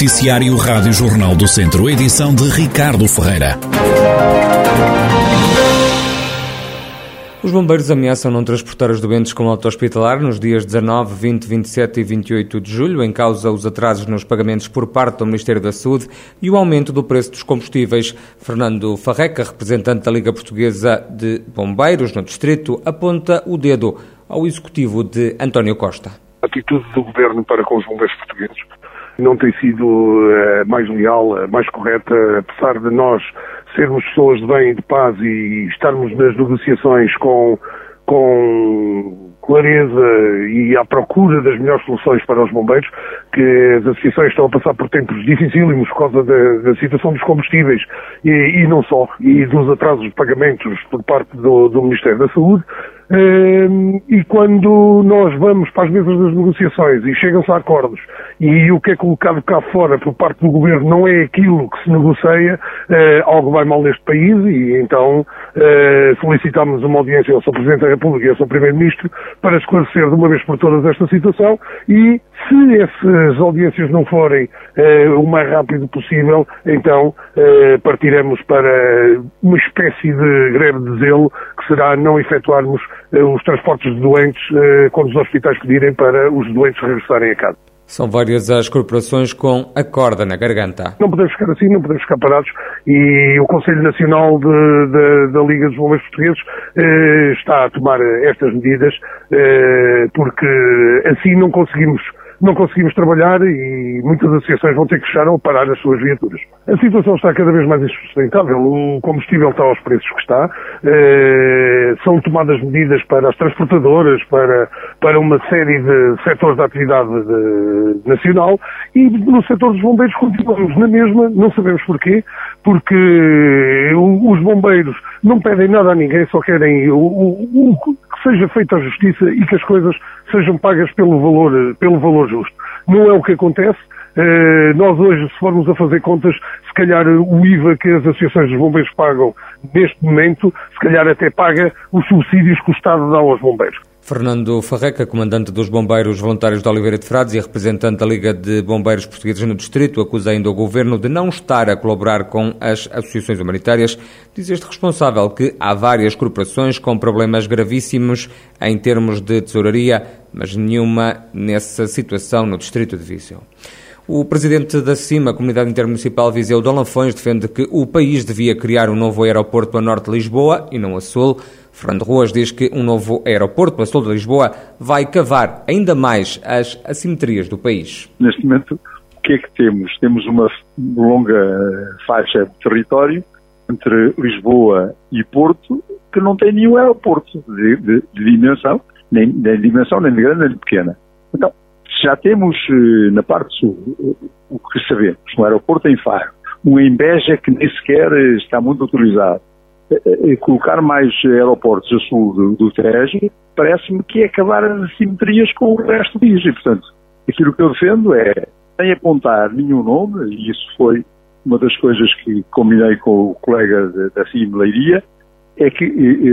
Noticiário Rádio Jornal do Centro, edição de Ricardo Ferreira. Os bombeiros ameaçam não transportar os doentes com auto hospitalar nos dias 19, 20, 27 e 28 de julho, em causa os atrasos nos pagamentos por parte do Ministério da Saúde e o aumento do preço dos combustíveis. Fernando Farreca, representante da Liga Portuguesa de Bombeiros no Distrito, aponta o dedo ao executivo de António Costa. A atitude do governo para com os bombeiros portugueses não tem sido uh, mais leal, uh, mais correta, apesar de nós sermos pessoas de bem e de paz e estarmos nas negociações com, com clareza e à procura das melhores soluções para os bombeiros, que as associações estão a passar por tempos dificílimos por causa da, da situação dos combustíveis e, e, não só, e dos atrasos de pagamentos por parte do, do Ministério da Saúde. E quando nós vamos para as mesas das negociações e chegam-se a acordos e o que é colocado cá fora por parte do governo não é aquilo que se negocia, eh, algo vai mal neste país e então eh, solicitamos uma audiência ao Sr. Presidente da República e ao Sr. Primeiro-Ministro para esclarecer de uma vez por todas esta situação e se essas audiências não forem eh, o mais rápido possível, então partiremos para uma espécie de greve de zelo que será não efetuarmos os transportes de doentes quando os hospitais pedirem para os doentes regressarem a casa. São várias as corporações com a corda na garganta. Não podemos ficar assim, não podemos ficar parados e o Conselho Nacional de, de, da Liga dos Bombeiros Portugueses eh, está a tomar estas medidas eh, porque assim não conseguimos não conseguimos trabalhar e muitas associações vão ter que fechar ou parar as suas viaturas. A situação está cada vez mais insustentável. O combustível está aos preços que está. Eh, são tomadas medidas para as transportadoras, para, para uma série de setores da atividade de, nacional e no setor dos bombeiros continuamos na mesma, não sabemos porquê, porque os bombeiros não pedem nada a ninguém, só querem o, o, o que seja feita a justiça e que as coisas sejam pagas pelo valor, pelo valor justo. Não é o que acontece. Uh, nós hoje, se formos a fazer contas, se calhar o IVA que as associações dos bombeiros pagam neste momento, se calhar até paga os subsídios que o Estado dá aos bombeiros. Fernando Farreca, comandante dos Bombeiros Voluntários de Oliveira de Frades e representante da Liga de Bombeiros Portugueses no Distrito, acusa ainda o Governo de não estar a colaborar com as associações humanitárias. Diz este responsável que há várias corporações com problemas gravíssimos em termos de tesouraria, mas nenhuma nessa situação no Distrito de Viseu. O presidente da CIMA, Comunidade Intermunicipal Viseu de Lafões, defende que o país devia criar um novo aeroporto a norte de Lisboa e não a sul. Fernando Ruas diz que um novo aeroporto a sul de Lisboa vai cavar ainda mais as assimetrias do país. Neste momento, o que é que temos? Temos uma longa faixa de território entre Lisboa e Porto que não tem nenhum aeroporto de, de, de dimensão, nem, nem de dimensão nem de grande nem de pequena. Então, já temos eh, na parte sul o que sabemos, um aeroporto em Faro, um em Beja que nem sequer está muito utilizado, colocar mais aeroportos a sul do, do Tejo, parece-me que é acabar as assimetrias com o resto país. E, portanto, aquilo que eu defendo é, sem apontar nenhum nome, e isso foi uma das coisas que combinei com o colega da CIM Leiria, é que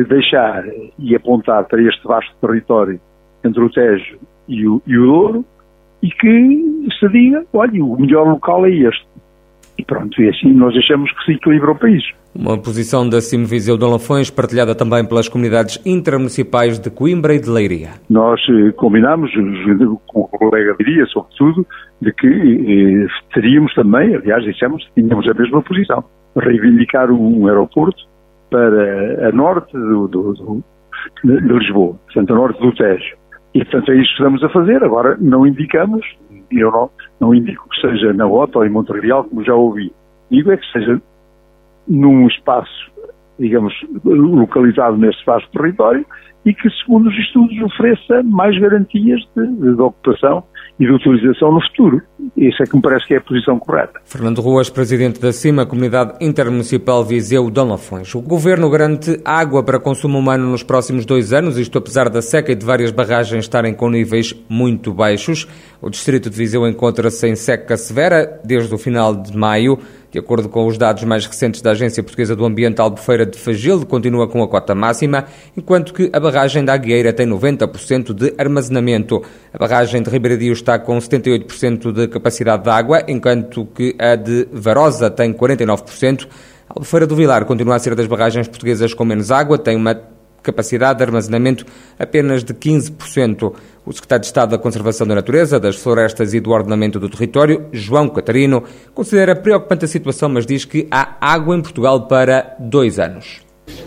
deixar e apontar para este vasto território entre o Tejo e o, e o Douro e que se diga, olha, o melhor local é este. E pronto, e assim nós achamos que se equilibra o país. Uma posição da Cimo Viseu de Lafões, partilhada também pelas comunidades intermunicipais de Coimbra e de Leiria. Nós eh, combinámos, com o colega Leiria, sobretudo, de que eh, teríamos também, aliás, dissemos que tínhamos a mesma posição, reivindicar um aeroporto para a norte do, do, do, de Lisboa, portanto, a norte do Tejo. E, portanto, é isso que estamos a fazer. Agora, não indicamos, eu não, não indico que seja na OTA ou em Montreal, como já ouvi. Digo é que seja num espaço, digamos, localizado nesse vasto território e que, segundo os estudos, ofereça mais garantias de, de ocupação e de utilização no futuro. Isso é que me parece que é a posição correta. Fernando Ruas, presidente da CIMA, Comunidade Intermunicipal Viseu Dom Lafões. O governo garante água para consumo humano nos próximos dois anos, isto apesar da seca e de várias barragens estarem com níveis muito baixos. O distrito de Viseu encontra-se em seca severa desde o final de maio. De acordo com os dados mais recentes da Agência Portuguesa do Ambiente, a Albufeira de Fagil continua com a cota máxima, enquanto que a barragem da Agueira tem 90% de armazenamento. A barragem de Ribeiradio está com 78% de capacidade de água, enquanto que a de Varosa tem 49%. A Albufeira do Vilar continua a ser das barragens portuguesas com menos água, tem uma capacidade de armazenamento apenas de 15%. O secretário de Estado da Conservação da Natureza, das Florestas e do Ordenamento do Território, João Catarino, considera preocupante a situação, mas diz que há água em Portugal para dois anos.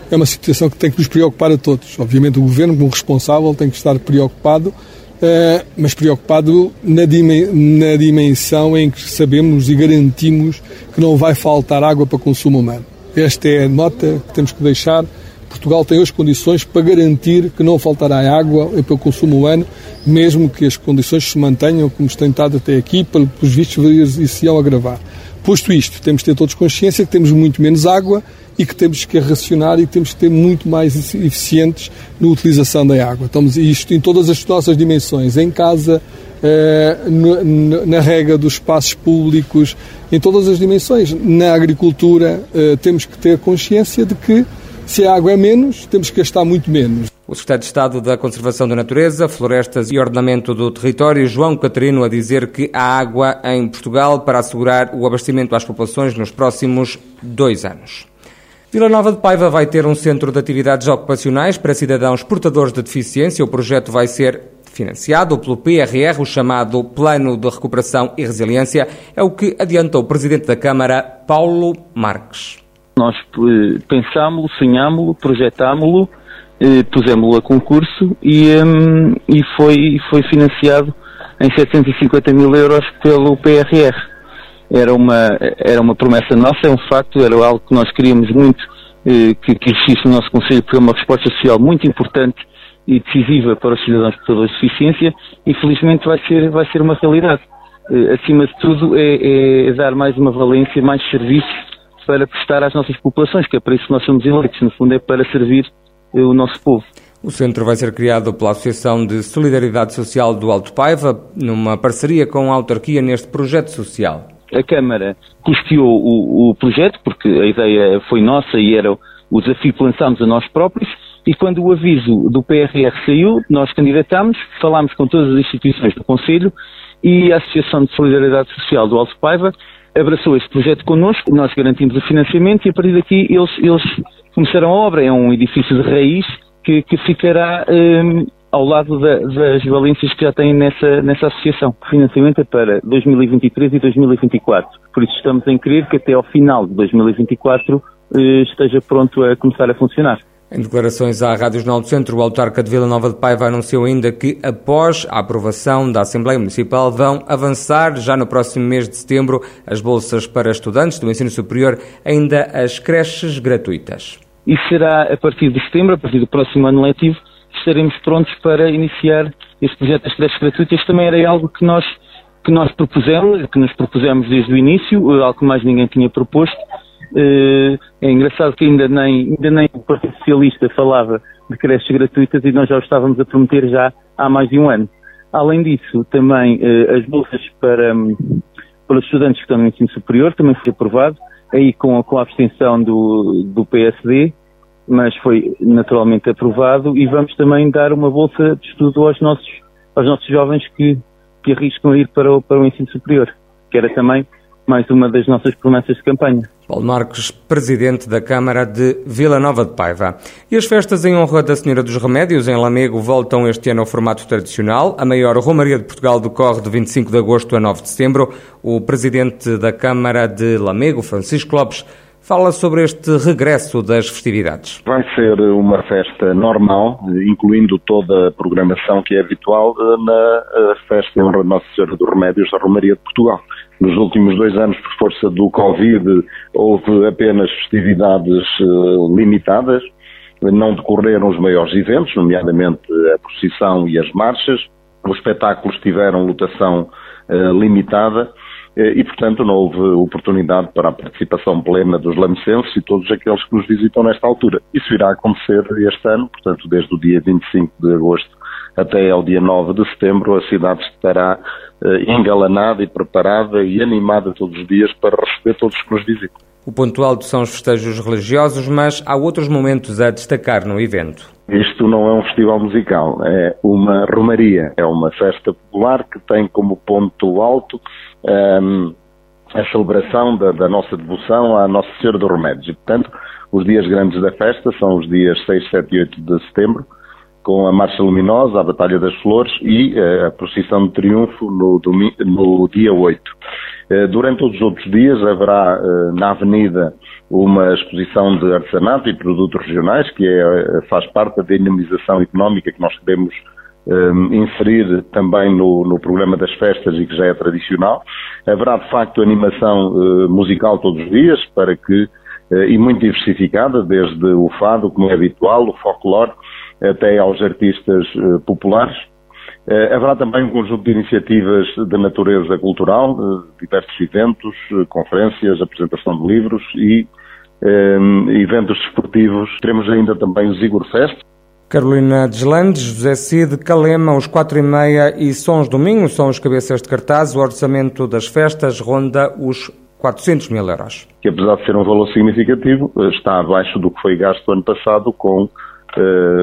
É uma situação que tem que nos preocupar a todos. Obviamente, o governo, como responsável, tem que estar preocupado, eh, mas preocupado na dimensão em que sabemos e garantimos que não vai faltar água para consumo humano. Esta é a nota que temos que deixar Portugal tem hoje condições para garantir que não faltará água para o consumo humano, mesmo que as condições se mantenham como tem estado até aqui, pelos vistos se iam agravar. Posto isto, temos de ter todos consciência que temos muito menos água e que temos que racionar e que temos que ser muito mais eficientes na utilização da água. Estamos isto em todas as nossas dimensões, em casa, eh, na rega dos espaços públicos, em todas as dimensões. Na agricultura, eh, temos que ter consciência de que se a água é menos, temos que gastar muito menos. O Secretário de Estado da Conservação da Natureza, Florestas e Ordenamento do Território, João Catarino, a dizer que há água em Portugal para assegurar o abastecimento às populações nos próximos dois anos. Vila Nova de Paiva vai ter um centro de atividades ocupacionais para cidadãos portadores de deficiência. O projeto vai ser financiado pelo PRR, o chamado Plano de Recuperação e Resiliência, é o que adianta o Presidente da Câmara, Paulo Marques. Nós eh, pensámo-lo, sonhámo-lo, projetámo-lo, eh, pusemos-lo a concurso e, um, e foi, foi financiado em 750 mil euros pelo PRR. Era uma, era uma promessa nossa, é um facto, era algo que nós queríamos muito eh, que, que existisse no nosso Conselho, porque é uma resposta social muito importante e decisiva para os cidadãos portadores de deficiência e felizmente vai ser, vai ser uma realidade. acima de tudo é, é dar mais uma valência, mais serviços para prestar às nossas populações, que é para isso que nós somos eleitos, no fundo é para servir eh, o nosso povo. O centro vai ser criado pela Associação de Solidariedade Social do Alto Paiva, numa parceria com a autarquia neste projeto social. A Câmara custeou o, o projeto, porque a ideia foi nossa e era o desafio que lançámos a nós próprios, e quando o aviso do PRR saiu, nós candidatámos, falámos com todas as instituições do Conselho e a Associação de Solidariedade Social do Alto Paiva abraçou este projeto connosco, nós garantimos o financiamento e a partir daqui eles, eles começaram a obra. É um edifício de raiz que, que ficará um, ao lado da, das valências que já têm nessa, nessa associação. O financiamento é para 2023 e 2024. Por isso estamos em crer que até ao final de 2024 eh, esteja pronto a começar a funcionar. Em declarações à Rádio Jornal do Centro, o autarca de Vila Nova de Paiva anunciou ainda que, após a aprovação da Assembleia Municipal, vão avançar já no próximo mês de setembro as bolsas para estudantes do ensino superior, ainda as creches gratuitas. E será a partir de setembro, a partir do próximo ano letivo, estaremos prontos para iniciar este projeto das creches gratuitas. Também era algo que nós, que nós propusemos, que nos propusemos desde o início, algo que mais ninguém tinha proposto, é engraçado que ainda nem, ainda nem o Partido Socialista falava de creches gratuitas e nós já o estávamos a prometer já há mais de um ano. Além disso, também eh, as bolsas para, para os estudantes que estão no ensino superior também foi aprovado, aí com, com a abstenção do, do PSD, mas foi naturalmente aprovado e vamos também dar uma bolsa de estudo aos nossos, aos nossos jovens que, que arriscam ir para o, para o ensino superior, que era também mais uma das nossas promessas de campanha. Paulo Marques, presidente da Câmara de Vila Nova de Paiva. E as festas em honra da Senhora dos Remédios em Lamego voltam este ano ao formato tradicional. A maior Romaria de Portugal decorre de 25 de agosto a 9 de setembro. O presidente da Câmara de Lamego, Francisco Lopes, fala sobre este regresso das festividades. Vai ser uma festa normal, incluindo toda a programação que é habitual na festa em honra de Nossa Senhora dos Remédios da Romaria de Portugal. Nos últimos dois anos, por força do Covid, houve apenas festividades uh, limitadas, não decorreram os maiores eventos, nomeadamente a procissão e as marchas. Os espetáculos tiveram lotação uh, limitada e, portanto, não houve oportunidade para a participação plena dos lamecenses e todos aqueles que nos visitam nesta altura. Isso irá acontecer este ano, portanto, desde o dia 25 de agosto até ao dia 9 de setembro, a cidade estará engalanada e preparada e animada todos os dias para receber todos os que nos visitam. O ponto alto são os festejos religiosos, mas há outros momentos a destacar no evento. Isto não é um festival musical, é uma romaria, é uma festa popular que tem como ponto alto um, a celebração da, da, nossa devoção à Nossa Senhora dos Remédios. E, portanto, os dias grandes da festa são os dias 6, 7 e 8 de setembro, com a Marcha Luminosa, a Batalha das Flores e uh, a Procissão de Triunfo no, no dia 8. Uh, durante todos os outros dias haverá uh, na Avenida uma exposição de artesanato e produtos regionais, que é, faz parte da dinamização económica que nós queremos inserir também no, no, programa das festas e que já é tradicional. Haverá, de facto, animação musical todos os dias para que, e muito diversificada, desde o fado, como é habitual, o folclore, até aos artistas uh, populares. Uh, haverá também um conjunto de iniciativas de natureza cultural, uh, diversos eventos, conferências, apresentação de livros e eventos desportivos. Teremos ainda também o Zigor Fest. Carolina Deslandes, José Cid, Calema, os quatro e meia e Sons Domingo são os cabeças de cartaz. O orçamento das festas ronda os 400 mil euros. Que apesar de ser um valor significativo, está abaixo do que foi gasto ano passado com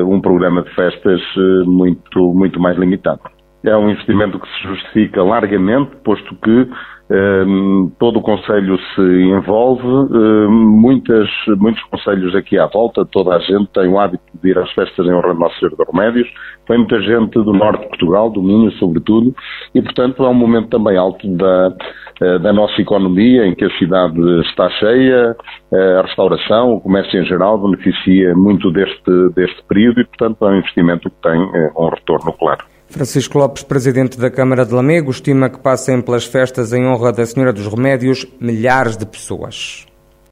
um programa de festas uh, muito, muito mais limitado. É um investimento que se justifica largamente, posto que um, todo o Conselho se envolve, um, muitas, muitos Conselhos aqui à volta, toda a gente tem o hábito de ir às festas em honra de Nosso Senhor dos Remédios, vem muita gente do norte de Portugal, do Minho sobretudo, e portanto é um momento também alto da, eh, da nossa economia, em que a cidade está cheia, a restauração, o comércio em geral beneficia muito deste, deste período e portanto é um investimento que tem eh, um retorno claro. Francisco Lopes, presidente da Câmara de Lamego, estima que passem pelas festas em honra da Senhora dos Remédios milhares de pessoas.